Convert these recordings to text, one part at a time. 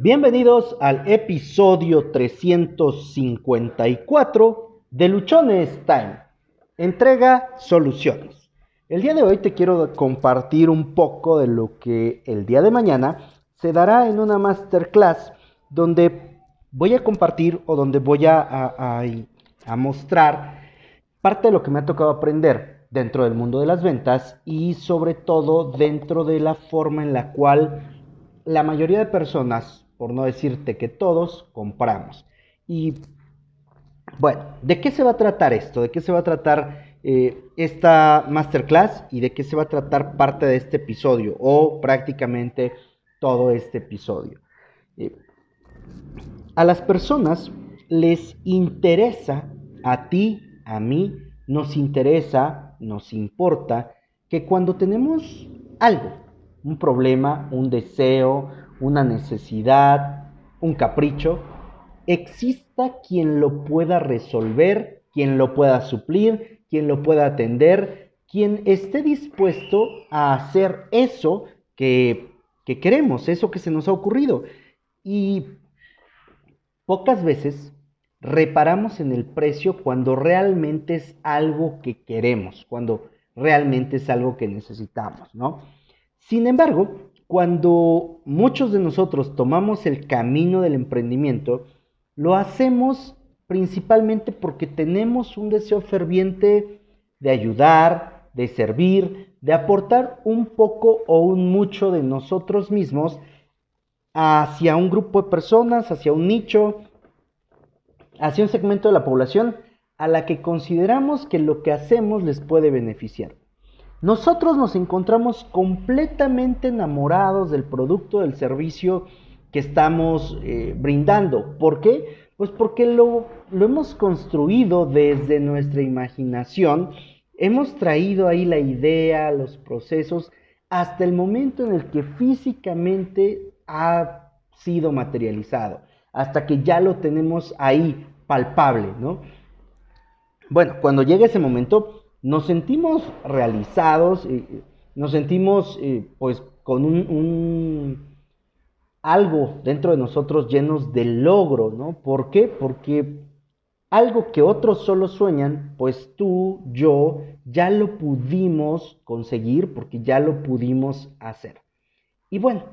Bienvenidos al episodio 354 de Luchones Time. Entrega soluciones. El día de hoy te quiero compartir un poco de lo que el día de mañana se dará en una masterclass donde voy a compartir o donde voy a, a mostrar parte de lo que me ha tocado aprender dentro del mundo de las ventas y sobre todo dentro de la forma en la cual la mayoría de personas por no decirte que todos, compramos. Y bueno, ¿de qué se va a tratar esto? ¿De qué se va a tratar eh, esta masterclass y de qué se va a tratar parte de este episodio o prácticamente todo este episodio? Eh, a las personas les interesa, a ti, a mí, nos interesa, nos importa que cuando tenemos algo, un problema, un deseo, una necesidad, un capricho, exista quien lo pueda resolver, quien lo pueda suplir, quien lo pueda atender, quien esté dispuesto a hacer eso que, que queremos, eso que se nos ha ocurrido. Y pocas veces reparamos en el precio cuando realmente es algo que queremos, cuando realmente es algo que necesitamos, ¿no? Sin embargo, cuando muchos de nosotros tomamos el camino del emprendimiento, lo hacemos principalmente porque tenemos un deseo ferviente de ayudar, de servir, de aportar un poco o un mucho de nosotros mismos hacia un grupo de personas, hacia un nicho, hacia un segmento de la población a la que consideramos que lo que hacemos les puede beneficiar. Nosotros nos encontramos completamente enamorados del producto, del servicio que estamos eh, brindando. ¿Por qué? Pues porque lo, lo hemos construido desde nuestra imaginación, hemos traído ahí la idea, los procesos, hasta el momento en el que físicamente ha sido materializado, hasta que ya lo tenemos ahí palpable, ¿no? Bueno, cuando llega ese momento, nos sentimos realizados, eh, nos sentimos eh, pues con un, algo dentro de nosotros llenos de logro, ¿no? ¿Por qué? Porque algo que otros solo sueñan, pues tú, yo, ya lo pudimos conseguir porque ya lo pudimos hacer. Y bueno,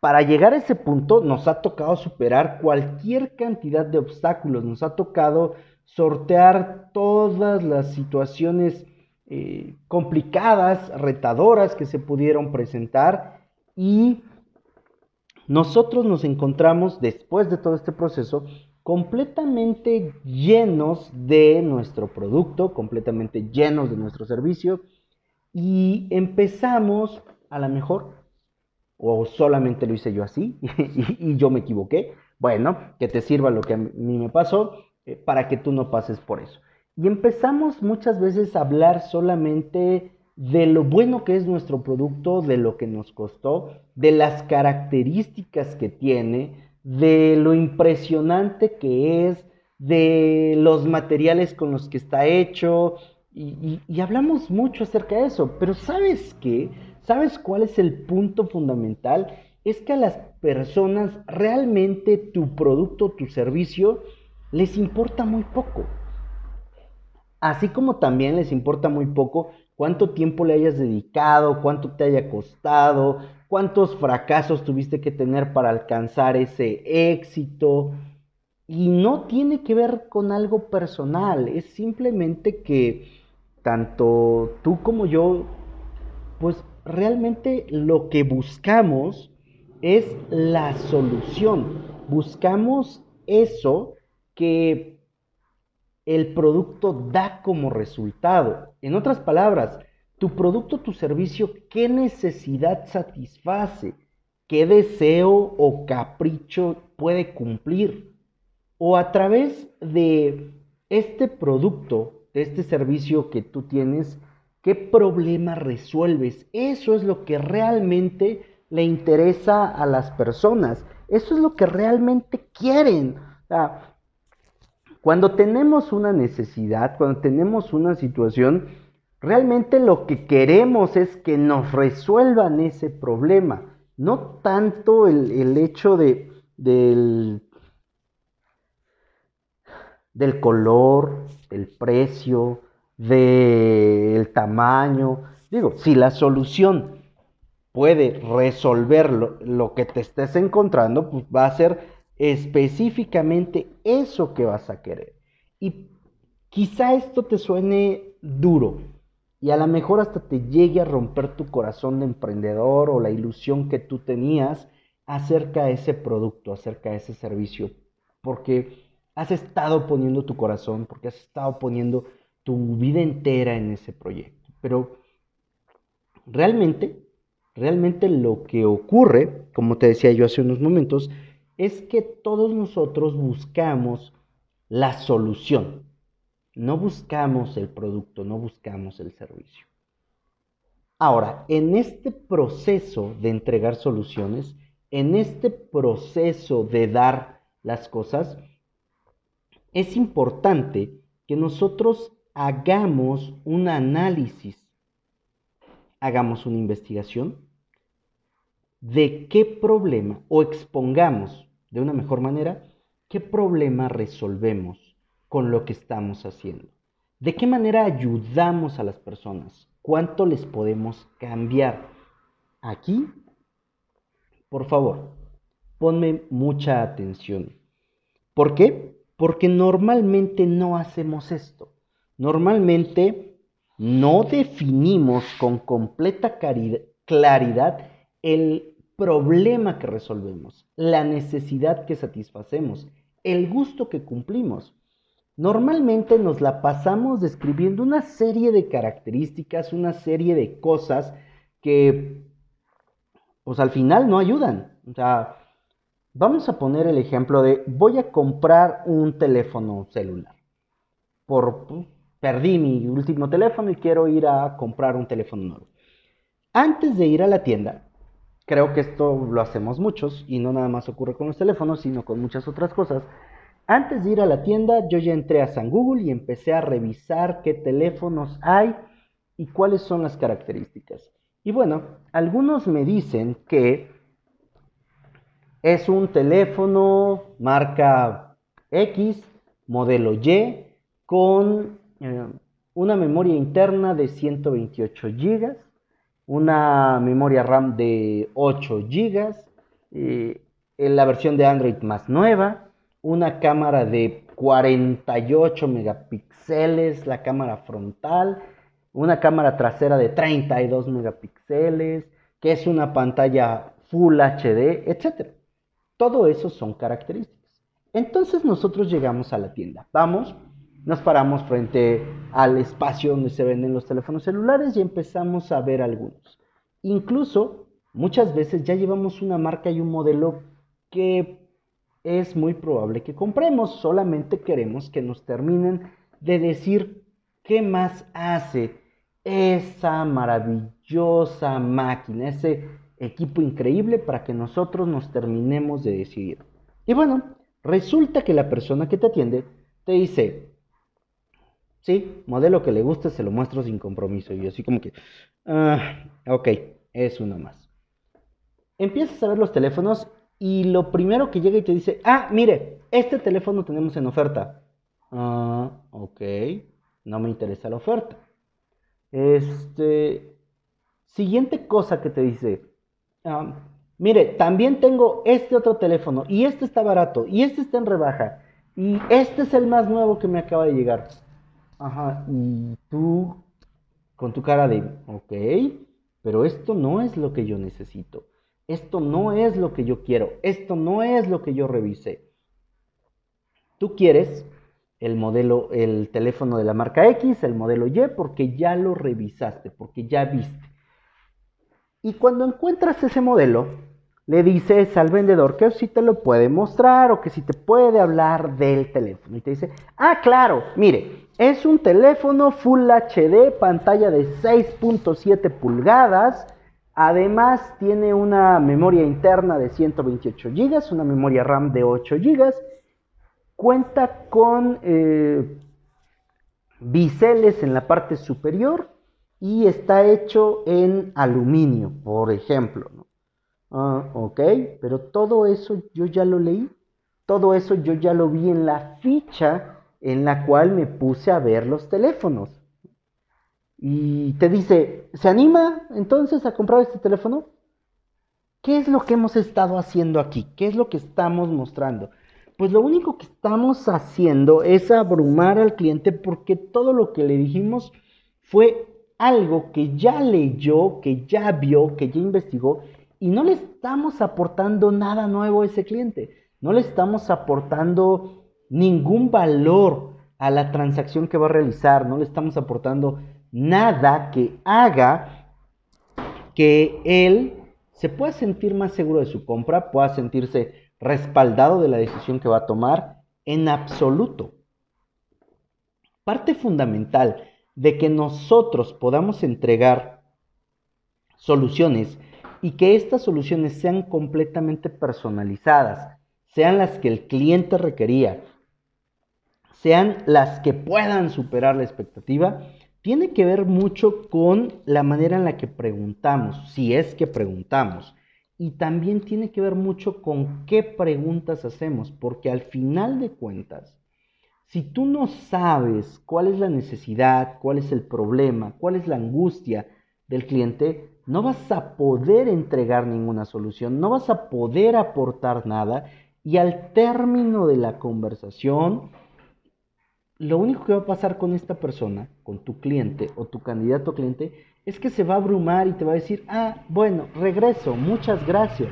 para llegar a ese punto nos ha tocado superar cualquier cantidad de obstáculos, nos ha tocado sortear todas las situaciones eh, complicadas, retadoras que se pudieron presentar. Y nosotros nos encontramos después de todo este proceso completamente llenos de nuestro producto, completamente llenos de nuestro servicio. Y empezamos a lo mejor, o solamente lo hice yo así y, y yo me equivoqué, bueno, que te sirva lo que a mí me pasó, eh, para que tú no pases por eso. Y empezamos muchas veces a hablar solamente de lo bueno que es nuestro producto, de lo que nos costó, de las características que tiene, de lo impresionante que es, de los materiales con los que está hecho, y, y, hablamos mucho acerca de eso, pero ¿sabes qué? ¿Sabes cuál es el punto fundamental? Es que a las personas realmente tu producto, tu servicio, les importa muy poco. Así como también les importa muy poco cuánto tiempo le hayas dedicado, cuánto te haya costado, cuántos fracasos tuviste que tener para alcanzar ese éxito. Y no tiene que ver con algo personal, es simplemente que tanto tú como yo, pues realmente lo que buscamos es la solución. Buscamos eso que el producto da como resultado. En otras palabras, tu producto, tu servicio, ¿qué necesidad satisface? ¿Qué deseo o capricho puede cumplir? O a través de este producto, de este servicio que tú tienes, ¿qué problema resuelves? Eso es lo que realmente le interesa a las personas. Eso es lo que realmente quieren. Cuando tenemos una necesidad, cuando tenemos una situación, realmente lo que queremos es que nos resuelvan ese problema. no tanto el, hecho de, del, color, del precio, del tamaño. Digo, si la solución puede resolver lo, que te estés encontrando, pues va a ser específicamente eso que vas a querer. Y quizá esto te suene duro y a lo mejor hasta te llegue a romper tu corazón de emprendedor o la ilusión que tú tenías acerca de ese producto, acerca de ese servicio, porque has estado poniendo tu corazón, porque has estado poniendo tu vida entera en ese proyecto. Pero realmente Realmente lo que ocurre, como te decía yo hace unos momentos, es que todos nosotros buscamos la solución. No buscamos el producto, no buscamos el servicio. Ahora, en este proceso de entregar soluciones, en este proceso de dar las cosas, es importante que nosotros hagamos un análisis hagamos una investigación de qué problema o expongamos de una mejor manera qué problema resolvemos con lo que estamos haciendo. ¿De qué manera ayudamos a las personas? ¿Cuánto les podemos cambiar? Aquí, por favor, ponme mucha atención. ¿Por qué? Porque normalmente no hacemos esto. Normalmente no definimos con completa claridad el problema que resolvemos, la necesidad que satisfacemos, el gusto que cumplimos. Normalmente nos la pasamos describiendo una serie de características, una serie de cosas que pues al final no ayudan. O sea, vamos a poner el ejemplo de voy a comprar un teléfono celular por perdí mi último teléfono y quiero ir a comprar un teléfono nuevo. Antes de ir a la tienda, creo que esto lo hacemos muchos y no nada más ocurre con los teléfonos, sino con muchas otras cosas. Antes de ir a la tienda, yo ya entré a San Google y empecé a revisar qué teléfonos hay y cuáles son las características. Y bueno, algunos me dicen que es un teléfono marca X, modelo Y, con eh, una memoria interna de 128 GB, una memoria RAM de 8 GB, en la versión de Android más nueva, una cámara de 48 megapíxeles, la cámara frontal, una cámara trasera de 32 megapíxeles, que es una pantalla Full HD, etc. Todo eso son características. Entonces nosotros llegamos a la tienda. Vamos, nos paramos frente al espacio donde se venden los teléfonos celulares y empezamos a ver algunos. Incluso muchas veces ya llevamos una marca y un modelo que es muy probable que compremos, solamente queremos que nos terminen de decir qué más hace esa maravillosa máquina, ese equipo increíble para que nosotros nos terminemos de decidir. Y bueno, resulta que la persona que te atiende te dice, Sí, modelo que le guste, se lo muestro sin compromiso. Y así como que, ah, ok, es uno más. Empiezas a ver los teléfonos y lo primero que llega y te dice, ah, mire, este teléfono tenemos en oferta. Ah, ok, no me interesa la oferta. Este, siguiente cosa que te dice, ah, mire, también tengo este otro teléfono y este está barato y este está en rebaja y este es el más nuevo que me acaba de llegar. Ajá, y tú con tu cara de, ok, pero esto no es lo que yo necesito, esto no es lo que yo quiero, esto no es lo que yo revisé. Tú quieres el modelo, el teléfono de la marca X, el modelo Y, porque ya lo revisaste, porque ya viste. Y cuando encuentras ese modelo, le dices al vendedor que si te lo puede mostrar o que si te puede hablar del teléfono. Y te dice, ah, claro, mire, es un teléfono Full HD, pantalla de 6.7 pulgadas. Además tiene una memoria interna de 128 GB, una memoria RAM de 8 GB. Cuenta con eh, biseles en la parte superior y está hecho en aluminio, por ejemplo. Ah, ok, pero todo eso yo ya lo leí. Todo eso yo ya lo vi en la ficha en la cual me puse a ver los teléfonos. Y te dice, ¿se anima entonces a comprar este teléfono? ¿Qué es lo que hemos estado haciendo aquí? ¿Qué es lo que estamos mostrando? Pues lo único que estamos haciendo es abrumar al cliente porque todo lo que le dijimos fue algo que ya leyó, que ya vio, que ya investigó y no le estamos aportando nada nuevo a ese cliente. No le estamos aportando ningún valor a la transacción que va a realizar. No le estamos aportando nada que haga que él se pueda sentir más seguro de su compra, pueda sentirse respaldado de la decisión que va a tomar en absoluto. Parte fundamental de que nosotros podamos entregar soluciones y que estas soluciones sean completamente personalizadas, sean las que el cliente requería, sean las que puedan superar la expectativa, tiene que ver mucho con la manera en la que preguntamos, si es que preguntamos. Y también tiene que ver mucho con qué preguntas hacemos, porque al final de cuentas, si tú no sabes cuál es la necesidad, cuál es el problema, cuál es la angustia del cliente, no vas a poder entregar ninguna solución, no vas a poder aportar nada y al término de la conversación, lo único que va a pasar con esta persona, con tu cliente o tu candidato cliente, es que se va a abrumar y te va a decir, ah, bueno, regreso, muchas gracias.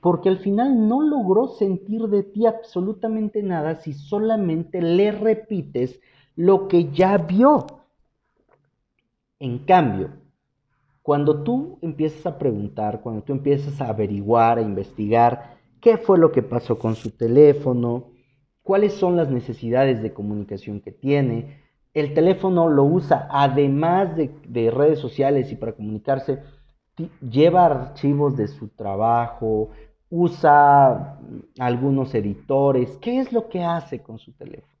Porque al final no logró sentir de ti absolutamente nada si solamente le repites lo que ya vio. En cambio, cuando tú empiezas a preguntar, cuando tú empiezas a averiguar, a investigar qué fue lo que pasó con su teléfono, cuáles son las necesidades de comunicación que tiene. El teléfono lo usa además de, redes sociales y para comunicarse, lleva archivos de su trabajo, usa algunos editores. ¿Qué es lo que hace con su teléfono?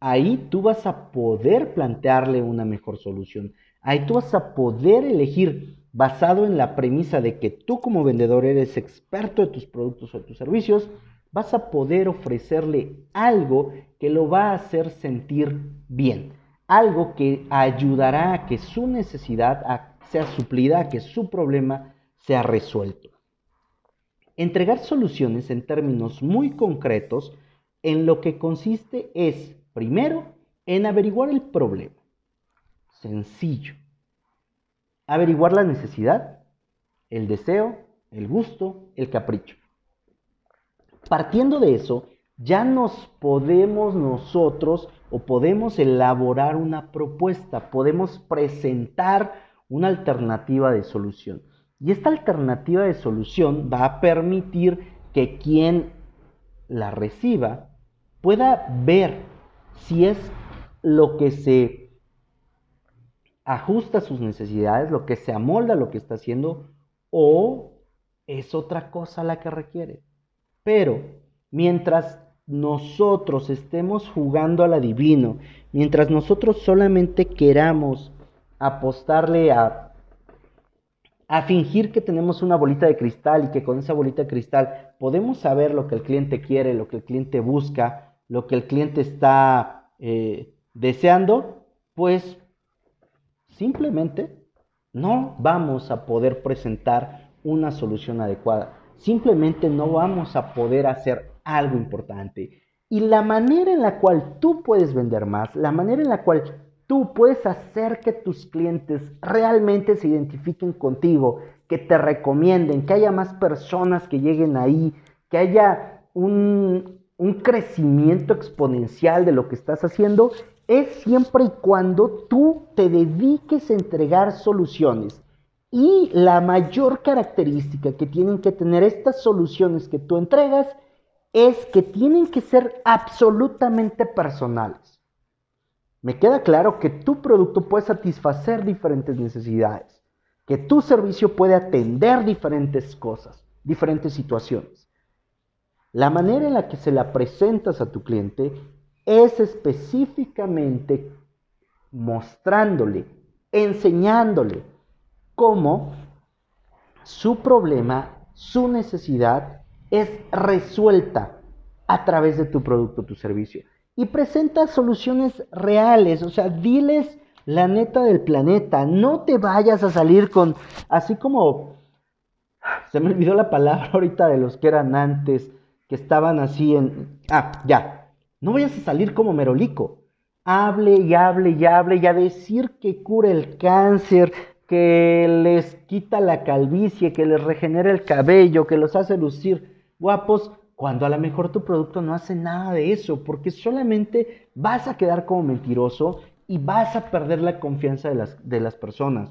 Ahí tú vas a poder plantearle una mejor solución. Ahí tú vas a poder elegir basado en la premisa de que tú como vendedor eres experto de tus productos o tus servicios, vas a poder ofrecerle algo que lo va a hacer sentir bien, algo que ayudará a que su necesidad sea suplida, a que su problema sea resuelto. Entregar soluciones en términos muy concretos en lo que consiste es, primero, en averiguar el problema. Sencillo. Averiguar la necesidad, el deseo, el gusto, el capricho. Partiendo de eso, ya nos podemos nosotros o podemos elaborar una propuesta, podemos presentar una alternativa de solución. Y esta alternativa de solución va a permitir que quien la reciba pueda ver si es lo que se ajusta sus necesidades, lo que se amolda a lo que está haciendo o es otra cosa la que requiere. Pero mientras nosotros estemos jugando al adivino, mientras nosotros solamente queramos apostarle a, a fingir que tenemos una bolita de cristal y que con esa bolita de cristal podemos saber lo que el cliente quiere, lo que el cliente busca, lo que el cliente está eh, deseando, pues simplemente no vamos a poder presentar una solución adecuada simplemente no vamos a poder hacer algo importante. Y la manera en la cual tú puedes vender más, la manera en la cual tú puedes hacer que tus clientes realmente se identifiquen contigo, que te recomienden, que haya más personas que lleguen ahí, que haya un, un crecimiento exponencial de lo que estás haciendo, es siempre y cuando tú te dediques a entregar soluciones y la mayor característica que tienen que tener estas soluciones que tú entregas es que tienen que ser absolutamente personales. Me queda claro que tu producto puede satisfacer diferentes necesidades, que tu servicio puede atender diferentes cosas, diferentes situaciones. La manera en la que se la presentas a tu cliente es específicamente mostrándole, enseñándole, cómo su problema, su necesidad es resuelta a través de tu producto, tu servicio. Y presenta soluciones reales, o sea, diles la neta del planeta, no te vayas a salir con, así como, se me olvidó la palabra ahorita de los que eran antes, que estaban así en, ah, ya, no vayas a salir como merolico, hable y hable y hable y a decir que cura el cáncer, que les quita la calvicie, que les regenera el cabello, que los hace lucir guapos, cuando a lo mejor tu producto no hace nada de eso, porque solamente vas a quedar como mentiroso y vas a perder la confianza de las, de las personas.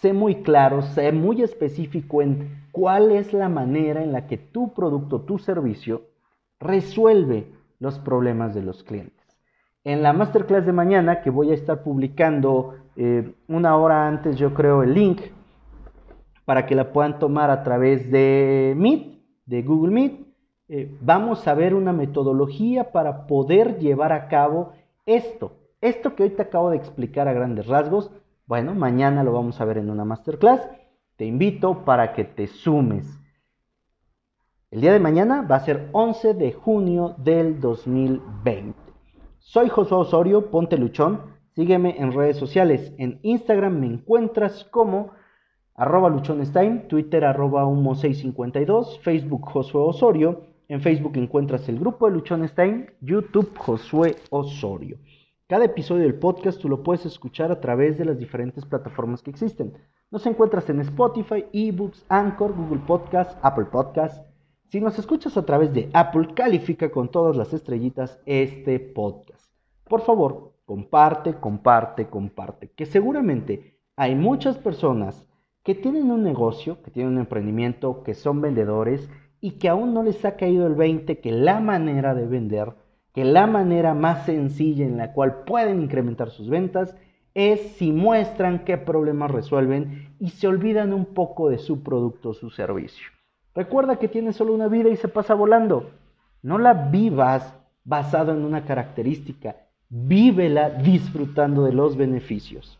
Sé muy claro, sé muy específico en cuál es la manera en la que tu producto, tu servicio, resuelve los problemas de los clientes. En la masterclass de mañana, que voy a estar publicando eh, una hora antes, yo creo, el link para que la puedan tomar a través de Meet, de Google Meet. Eh, vamos a ver una metodología para poder llevar a cabo esto. Esto que hoy te acabo de explicar a grandes rasgos, bueno, mañana lo vamos a ver en una masterclass. Te invito para que te sumes. El día de mañana va a ser 11 de junio del 2020. Soy Josué Osorio, ponte luchón. Sígueme en redes sociales. En Instagram me encuentras como arroba Twitter arroba humo652, Facebook Josué Osorio. En Facebook encuentras el grupo de Luchonestime, YouTube Josué Osorio. Cada episodio del podcast tú lo puedes escuchar a través de las diferentes plataformas que existen. Nos encuentras en Spotify, eBooks, Anchor, Google Podcast, Apple Podcast. Si nos escuchas a través de Apple, califica con todas las estrellitas este podcast. Por favor, comparte, comparte, comparte. Que seguramente hay muchas personas que tienen un negocio, que tienen un emprendimiento, que son vendedores y que aún no les ha caído el 20 que la manera de vender, que la manera más sencilla en la cual pueden incrementar sus ventas es si muestran qué problemas resuelven y se olvidan un poco de su producto o su servicio. Recuerda que tienes solo una vida y se pasa volando. No la vivas basado en una característica, vívela disfrutando de los beneficios.